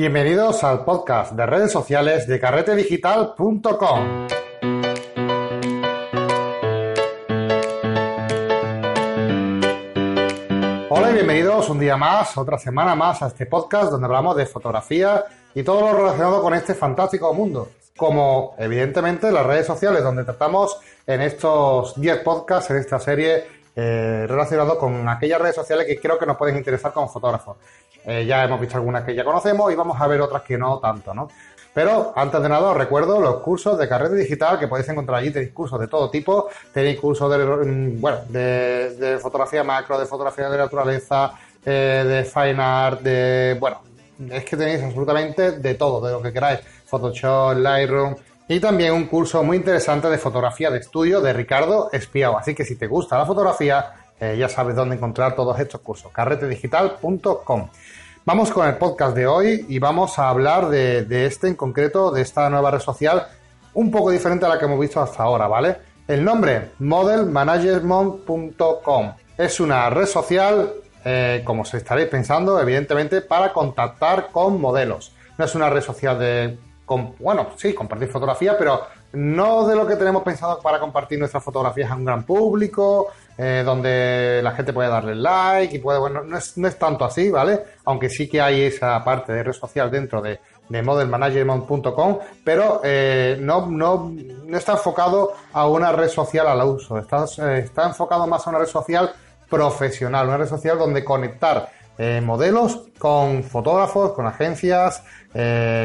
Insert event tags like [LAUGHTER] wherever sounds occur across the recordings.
Bienvenidos al podcast de redes sociales de carretedigital.com. Hola y bienvenidos un día más, otra semana más a este podcast donde hablamos de fotografía y todo lo relacionado con este fantástico mundo. Como evidentemente las redes sociales donde tratamos en estos 10 podcasts, en esta serie eh, relacionado con aquellas redes sociales que creo que nos pueden interesar como fotógrafos. Eh, ya hemos visto algunas que ya conocemos y vamos a ver otras que no tanto, ¿no? Pero antes de nada os recuerdo los cursos de carrera digital que podéis encontrar allí. Tenéis cursos de todo tipo. Tenéis cursos de, mm, bueno, de, fotografía macro, de fotografía de naturaleza, eh, de fine art, de, bueno, es que tenéis absolutamente de todo, de lo que queráis. Photoshop, Lightroom, y también un curso muy interesante de fotografía de estudio de Ricardo Espiao. Así que si te gusta la fotografía, eh, ya sabes dónde encontrar todos estos cursos, carretedigital.com. Vamos con el podcast de hoy y vamos a hablar de, este en concreto, de esta nueva red social, un poco diferente a la que hemos visto hasta ahora, ¿vale? El nombre, modelmanagement.com. Es una red social, eh, como se estaréis pensando, evidentemente, para contactar con modelos. No es una red social de, bueno, sí, compartir fotografía, pero no de lo que tenemos pensado para compartir nuestras fotografías a un gran público, eh, donde la gente puede darle like y puede, bueno, no es, no es tanto así, ¿vale? Aunque sí que hay esa parte de red social dentro de, de modelmanagement.com, pero eh, no, no, no, está enfocado a una red social al uso, está, eh, está enfocado más a una red social profesional, una red social donde conectar modelos con fotógrafos, con agencias,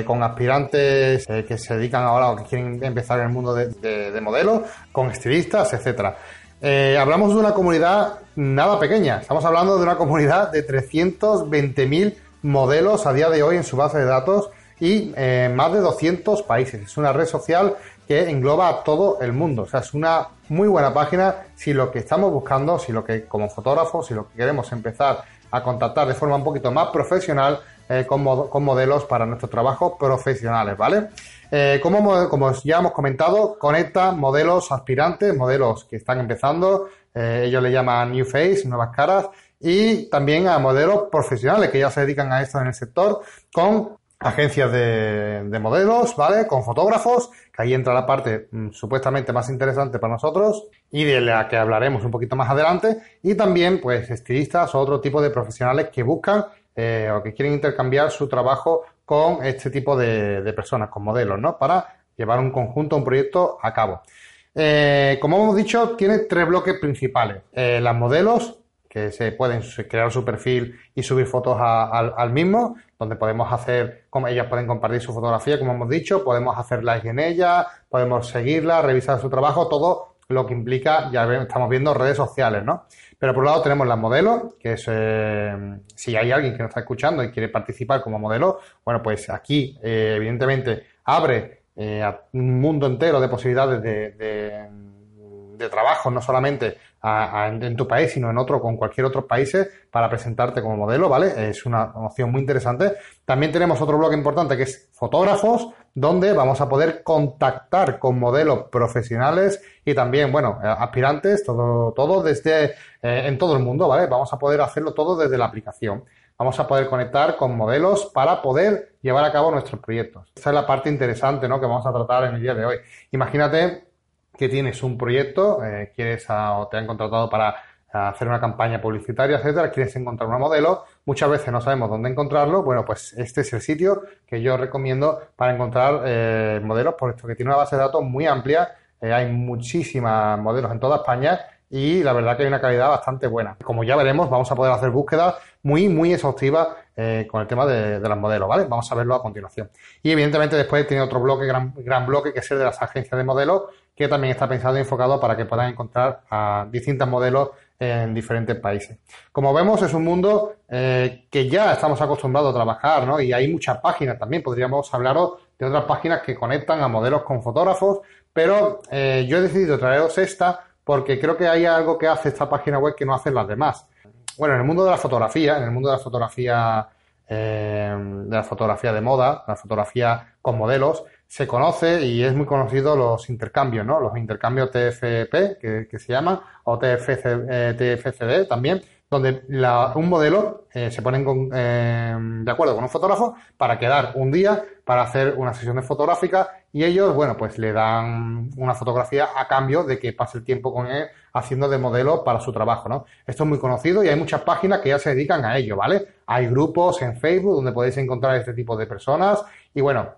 con aspirantes que se dedican ahora o que quieren empezar en el mundo de, de, modelos, con estilistas, etcétera. Hablamos de una comunidad nada pequeña, estamos hablando de una comunidad de 320.000 modelos a día de hoy en su base de datos y más de 200 países. Es una red social que engloba a todo el mundo. O sea, es una muy buena página si lo que estamos buscando, si lo que como fotógrafos, si lo que queremos empezar a contactar de forma un poquito más profesional eh, con, modelos para nuestros trabajos profesionales, ¿vale? Eh, como, ya hemos comentado, conecta modelos aspirantes, modelos que están empezando, eh, ellos le llaman New Face, nuevas caras, y también a modelos profesionales que ya se dedican a esto en el sector, con agencias de, modelos, ¿vale? Con fotógrafos, que ahí entra la parte mm, supuestamente más interesante para nosotros y de la que hablaremos un poquito más adelante, y también, pues, estilistas o otro tipo de profesionales que buscan eh, o que quieren intercambiar su trabajo con este tipo de, personas, con modelos, ¿no? Para llevar un conjunto, un proyecto a cabo. Eh, como hemos dicho, tiene tres bloques principales. Eh, las modelos, que se pueden crear su perfil y subir fotos al mismo, donde podemos hacer, como ellas pueden compartir su fotografía, como hemos dicho, podemos hacer like en ella, podemos seguirla, revisar su trabajo, todo lo que implica, ya estamos viendo redes sociales, ¿no? Pero por un lado tenemos las modelos, que es, eh, si hay alguien que nos está escuchando y quiere participar como modelo, bueno, pues aquí, eh, evidentemente, abre eh, un mundo entero de posibilidades de, de, de trabajo, no solamente en tu país, sino en otro, con cualquier otro país, para presentarte como modelo, ¿vale? Es una opción muy interesante. También tenemos otro bloque importante que es fotógrafos, donde vamos a poder contactar con modelos profesionales y también, bueno, eh, aspirantes, todo, todo desde, eh, en todo el mundo, ¿vale? Vamos a poder hacerlo todo desde la aplicación. Vamos a poder conectar con modelos para poder llevar a cabo nuestros proyectos. Esa es la parte interesante, ¿no? Que vamos a tratar en el día de hoy. Imagínate que tienes un proyecto, eh, quieres o te han contratado para hacer una campaña publicitaria, etcétera, quieres encontrar un modelo, muchas veces no sabemos dónde encontrarlo, bueno, pues este es el sitio que yo recomiendo para encontrar eh, modelos, puesto que tiene una base de datos muy amplia, eh, hay muchísimas modelos en toda España y la verdad que hay una calidad bastante buena. Como ya veremos, vamos a poder hacer búsquedas muy, muy exhaustivas eh, con el tema de, de, los modelos, ¿vale? Vamos a verlo a continuación. Y evidentemente después tiene otro bloque, gran, gran bloque, que es el de las agencias de modelos, que también está pensado y enfocado para que puedan encontrar a distintos modelos en diferentes países. Como vemos, es un mundo eh, que ya estamos acostumbrados a trabajar, ¿no? Y hay muchas páginas también. Podríamos hablaros de otras páginas que conectan a modelos con fotógrafos, pero eh, yo he decidido traeros esta porque creo que hay algo que hace esta página web que no hacen las demás. Bueno, en el mundo de la fotografía, en el mundo de la fotografía, eh, de la fotografía de moda, la fotografía con modelos, se conoce y es muy conocido los intercambios, ¿no? Los intercambios TFP, que, se llaman, o TFC, eh, TFCD también, donde un modelo eh, se pone eh, de acuerdo con un fotógrafo para quedar un día para hacer una sesión de fotográfica y ellos, bueno, pues le dan una fotografía a cambio de que pase el tiempo con él haciendo de modelo para su trabajo, ¿no? Esto es muy conocido y hay muchas páginas que ya se dedican a ello, ¿vale? Hay grupos en Facebook donde podéis encontrar este tipo de personas y bueno,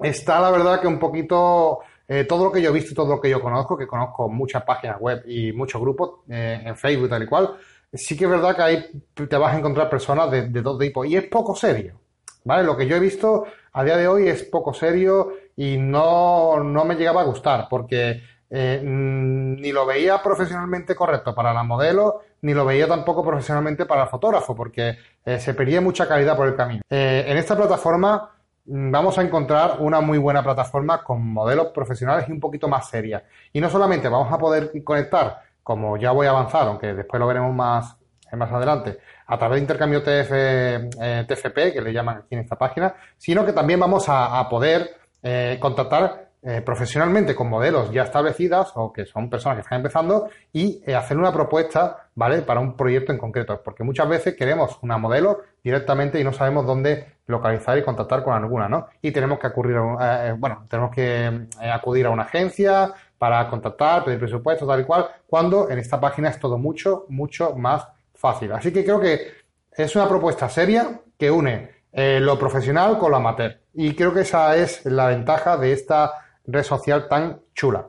está la verdad que un poquito eh, todo lo que yo he visto y todo lo que yo conozco, que conozco muchas páginas web y muchos grupos eh, en Facebook tal y cual, sí que es verdad que ahí te vas a encontrar personas de, de todo tipo y es poco serio, ¿vale? Lo que yo he visto a día de hoy es poco serio y no, no me llegaba a gustar porque eh, mm, ni lo veía profesionalmente correcto para la modelo, ni lo veía tampoco profesionalmente para el fotógrafo, porque se perdía mucha calidad por el camino. en esta plataforma Mm, vamos a encontrar una muy buena plataforma con modelos profesionales y un poquito más seria. Y no solamente vamos a poder conectar, como ya voy a avanzar, aunque después lo veremos más, más adelante, a través de intercambio TF, eh, TFP, que le llaman aquí en esta página, sino que también vamos a, poder eh, contactar eh, profesionalmente con modelos ya establecidas o que son personas que están empezando y eh, hacer una propuesta, ¿vale? Para un proyecto en concreto. Porque muchas veces queremos una modelo directamente y no sabemos dónde localizar y contactar con alguna, ¿no? Y tenemos que acudir a, eh, bueno, tenemos que acudir a una agencia para contactar, pedir presupuesto, tal y cual, cuando en esta página es todo mucho, mucho más fácil. Así que creo que es una propuesta seria que une lo profesional con lo amateur. Y creo que esa es la ventaja de esta red social tan chula.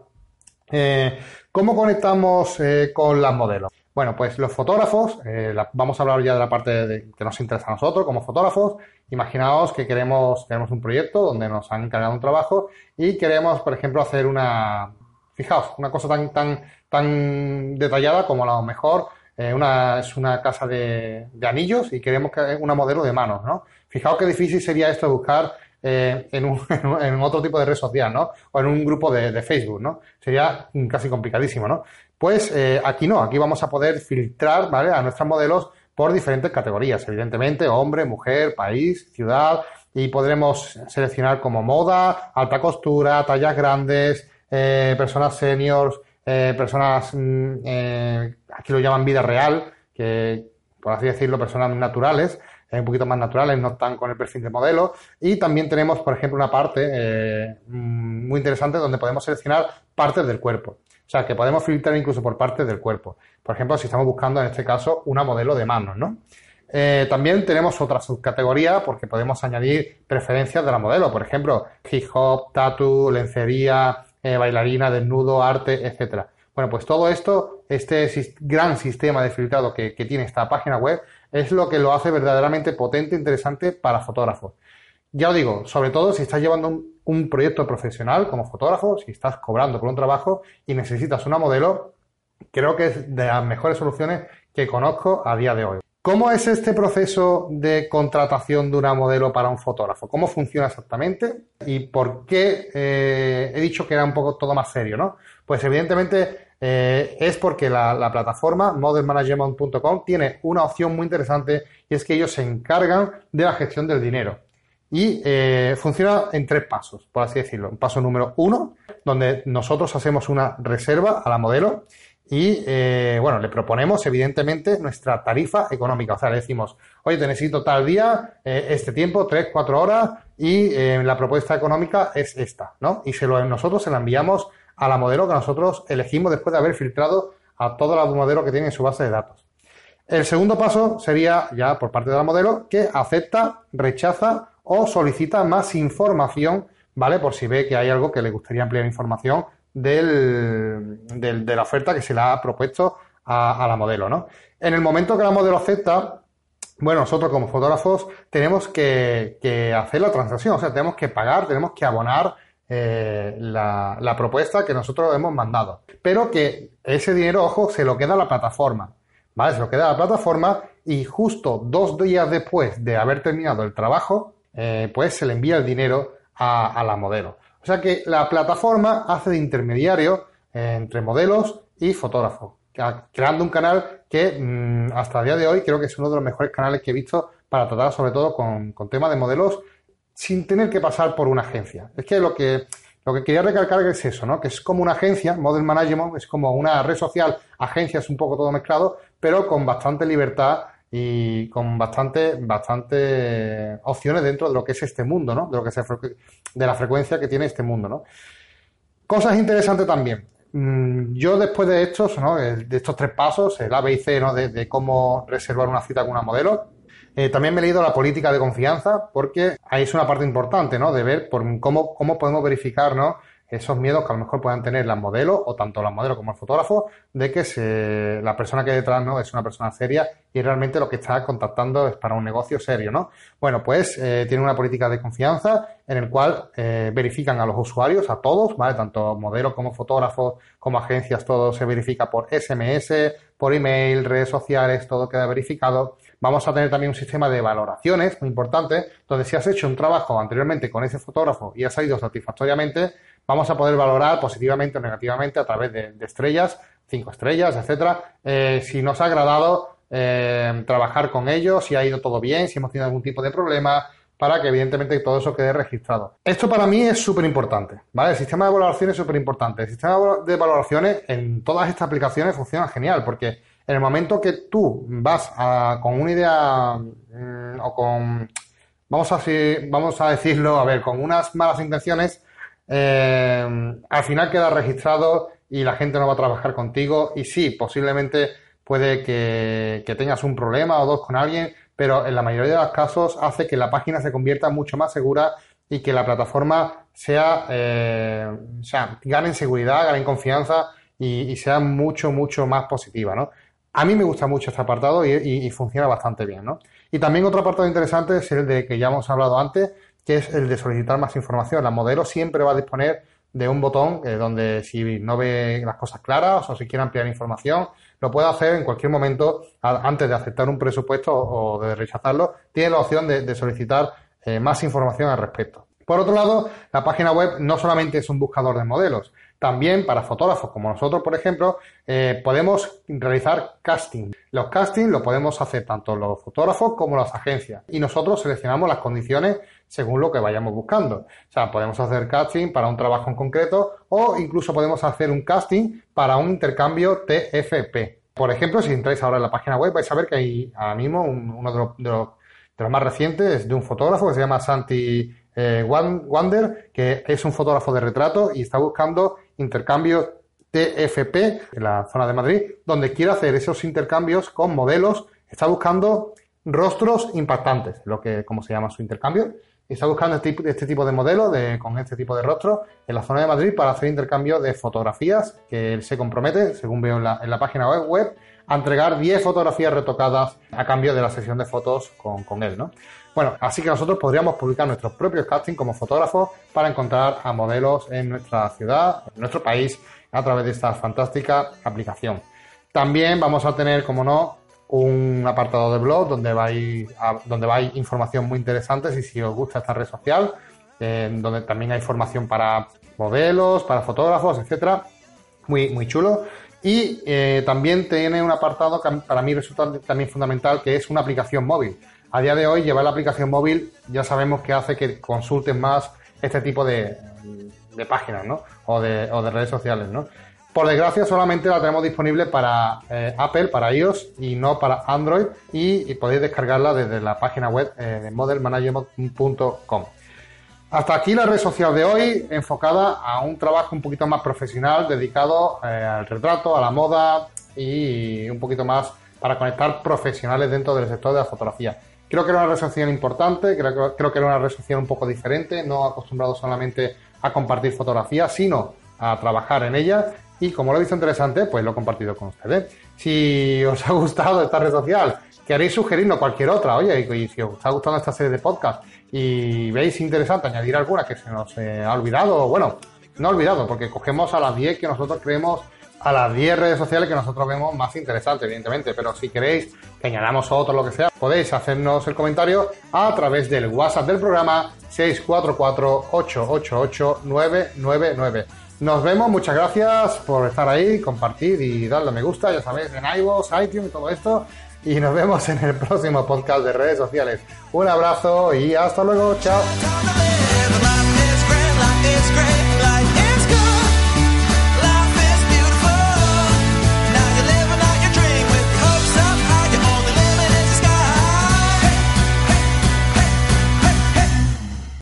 Eh, ¿Cómo conectamos eh, con las modelos? Bueno, pues los fotógrafos, eh, vamos a hablar ya de la parte que nos interesa a nosotros como fotógrafos. Imaginaos que queremos, queremos un proyecto donde nos han encargado un trabajo y queremos, por ejemplo, hacer una, fijaos, una cosa tan, tan, tan detallada como a lo mejor una, es una casa de, de, anillos y queremos que una modelo de manos, ¿no? Fijaos qué difícil sería esto de buscar eh, en, un, [LAUGHS] en, otro tipo de red social, ¿no? O en un grupo de, Facebook, ¿no? Sería casi complicadísimo, ¿no? Pues eh, aquí no, aquí vamos a poder filtrar, ¿vale? A nuestros modelos por diferentes categorías, evidentemente, hombre, mujer, país, ciudad, y podremos seleccionar como moda, alta costura, tallas grandes, eh, personas seniors, personas, mm, aquí lo llaman vida real, que por así decirlo, personas naturales, un poquito más naturales, no están con el perfil de modelo. Y también tenemos, por ejemplo, una parte eh, mm, muy interesante donde podemos seleccionar partes del cuerpo. O sea, que podemos filtrar incluso por partes del cuerpo. Por ejemplo, si estamos buscando en este caso una modelo de manos, ¿no? Eh, también tenemos otra subcategoría porque podemos añadir preferencias de la modelo. Por ejemplo, hip hop, tatu, lencería, eh, bailarina, desnudo, arte, etcétera. Bueno, pues todo esto, este gran sistema de filtrado que, tiene esta página web, es lo que lo hace verdaderamente potente e interesante para fotógrafos. Ya os digo, sobre todo si estás llevando un, proyecto profesional como fotógrafo, si estás cobrando por un trabajo y necesitas una modelo, creo que es de las mejores soluciones que conozco a día de hoy. ¿Cómo es este proceso de contratación de una modelo para un fotógrafo? ¿Cómo funciona exactamente? ¿Y por qué eh, he dicho que era un poco todo más serio, no? Pues evidentemente eh, es porque la, plataforma modelmanagement.com tiene una opción muy interesante y es que ellos se encargan de la gestión del dinero. Y eh, funciona en tres pasos, por así decirlo. Paso número uno, donde nosotros hacemos una reserva a la modelo y, eh, bueno, le proponemos, evidentemente, nuestra tarifa económica. O sea, le decimos, oye, te necesito tal día, este tiempo, tres, cuatro horas, y la propuesta económica es esta, ¿no? Y se lo, nosotros se la enviamos a la modelo que nosotros elegimos después de haber filtrado a toda la modelo que tiene en su base de datos. El segundo paso sería ya por parte de la modelo que acepta, rechaza o solicita más información, ¿vale? Por si ve que hay algo que le gustaría ampliar información del, de la oferta que se le ha propuesto a, la modelo, ¿no? En el momento que la modelo acepta, bueno, nosotros como fotógrafos tenemos que, que hacer la transacción, o sea, tenemos que pagar, tenemos que abonar eh, la, propuesta que nosotros hemos mandado. Pero que ese dinero, ojo, se lo queda a la plataforma. ¿Vale? Se lo queda a la plataforma y justo dos días después de haber terminado el trabajo, eh, pues se le envía el dinero a, la modelo. O sea que la plataforma hace de intermediario entre modelos y fotógrafos, creando un canal que mm, hasta el día de hoy creo que es uno de los mejores canales que he visto para tratar sobre todo con, temas de modelos sin tener que pasar por una agencia. Es que lo que, lo que quería recalcar es eso, ¿no? Que es como una agencia, Model Management, es como una red social, agencia es un poco todo mezclado, pero con bastante libertad y con bastante, bastante opciones dentro de lo que es este mundo, ¿no? De lo que se, de la frecuencia que tiene este mundo, ¿no? Cosas interesantes también. Mm, yo después de estos, ¿no? de estos tres pasos, el A, B y C, ¿no? de, cómo reservar una cita con una modelo, eh, también me he leído la política de confianza porque ahí es una parte importante, ¿no? De ver cómo, cómo podemos verificar, ¿no? Esos miedos que a lo mejor puedan tener las modelos o tanto las modelos como el fotógrafo de que se, la persona que hay detrás no es una persona seria y realmente lo que está contactando es para un negocio serio, ¿no? Bueno, pues eh, tiene una política de confianza en el cual eh, verifican a los usuarios, a todos, ¿vale? Tanto modelos como fotógrafos, como agencias, todo se verifica por SMS, por email, redes sociales, todo queda verificado. Vamos a tener también un sistema de valoraciones muy importante, donde si has hecho un trabajo anteriormente con ese fotógrafo y ha salido satisfactoriamente, vamos a poder valorar positivamente o negativamente a través de, estrellas, cinco estrellas, etcétera, eh, si nos ha agradado eh, trabajar con ellos, si ha ido todo bien, si hemos tenido algún tipo de problema, para que evidentemente todo eso quede registrado. Esto para mí es súper importante, ¿vale? El sistema de valoraciones es súper importante. El sistema de valoraciones en todas estas aplicaciones funciona genial porque en el momento que tú vas con una idea mm, o con, vamos a, vamos a decirlo, a ver, con unas malas intenciones, eh, al final queda registrado y la gente no va a trabajar contigo y sí, posiblemente puede que, tengas un problema o dos con alguien, pero en la mayoría de los casos hace que la página se convierta mucho más segura y que la plataforma sea, eh, sea gane en seguridad, gane en confianza y, sea mucho, mucho más positiva, ¿no? A mí me gusta mucho este apartado y, y, funciona bastante bien, ¿no? Y también otro apartado interesante es el de que ya hemos hablado antes, que es el de solicitar más información. La modelo siempre va a disponer de un botón eh, donde si no ve las cosas claras o si quiere ampliar información, lo puede hacer en cualquier momento antes de aceptar un presupuesto o, de rechazarlo. Tiene la opción de, solicitar eh, más información al respecto. Por otro lado, la página web no solamente es un buscador de modelos, también para fotógrafos como nosotros, por ejemplo, eh, podemos realizar casting. Los castings lo podemos hacer tanto los fotógrafos como las agencias y nosotros seleccionamos las condiciones según lo que vayamos buscando. O sea, podemos hacer casting para un trabajo en concreto o incluso podemos hacer un casting para un intercambio TFP. Por ejemplo, si entráis ahora en la página web vais a ver que hay ahora mismo uno de los, más recientes de un fotógrafo que se llama Santi eh, Wander, que es un fotógrafo de retrato y está buscando intercambios TFP en la zona de Madrid, donde quiere hacer esos intercambios con modelos, está buscando rostros impactantes, lo que como se llama su intercambio, está buscando este, este tipo de modelo con este tipo de rostro en la zona de Madrid para hacer intercambio de fotografías que él se compromete, según veo en la, página web, a entregar 10 fotografías retocadas a cambio de la sesión de fotos con, con él, ¿no? Bueno, así que nosotros podríamos publicar nuestros propios castings como fotógrafos para encontrar a modelos en nuestra ciudad, en nuestro país, a través de esta fantástica aplicación. También vamos a tener, como no, un apartado de blog donde va a, donde va información muy interesante si os gusta esta red social, donde también hay información para modelos, para fotógrafos, etcétera, muy, muy chulo. Y eh, también tiene un apartado que para mí resulta también fundamental, que es una aplicación móvil. A día de hoy, llevar la aplicación móvil ya sabemos que hace que consulten más este tipo de, páginas, ¿no? O de, o de redes sociales, ¿no? Por desgracia, solamente la tenemos disponible para eh, Apple, para iOS y no para Android. Y, podéis descargarla desde la página web eh, de modelmanagement.com. Hasta aquí la red social de hoy, enfocada a un trabajo un poquito más profesional, dedicado eh, al retrato, a la moda y un poquito más para conectar profesionales dentro del sector de la fotografía. Creo que era una red social importante, creo, creo que era una red social un poco diferente, no acostumbrado solamente a compartir fotografías, sino a trabajar en ella y como lo he visto interesante, pues lo he compartido con ustedes. Si os [LAUGHS] ha gustado esta red social, queréis sugerirnos cualquier otra, oye, y si os ha gustado esta serie de podcast y veis interesante añadir alguna que se nos eh, ha olvidado, bueno, no olvidado, porque cogemos a las 10 que nosotros creemos, a las 10 redes sociales que nosotros vemos más interesantes, evidentemente, pero si queréis que añadamos otro, lo que sea, podéis hacernos el comentario a través del WhatsApp del programa 644 888 999 nos vemos, muchas gracias por estar ahí, compartir y darle me gusta, ya sabéis, en iVoox, iTunes y todo esto. Y nos vemos en el próximo podcast de redes sociales. Un abrazo y hasta luego, chao.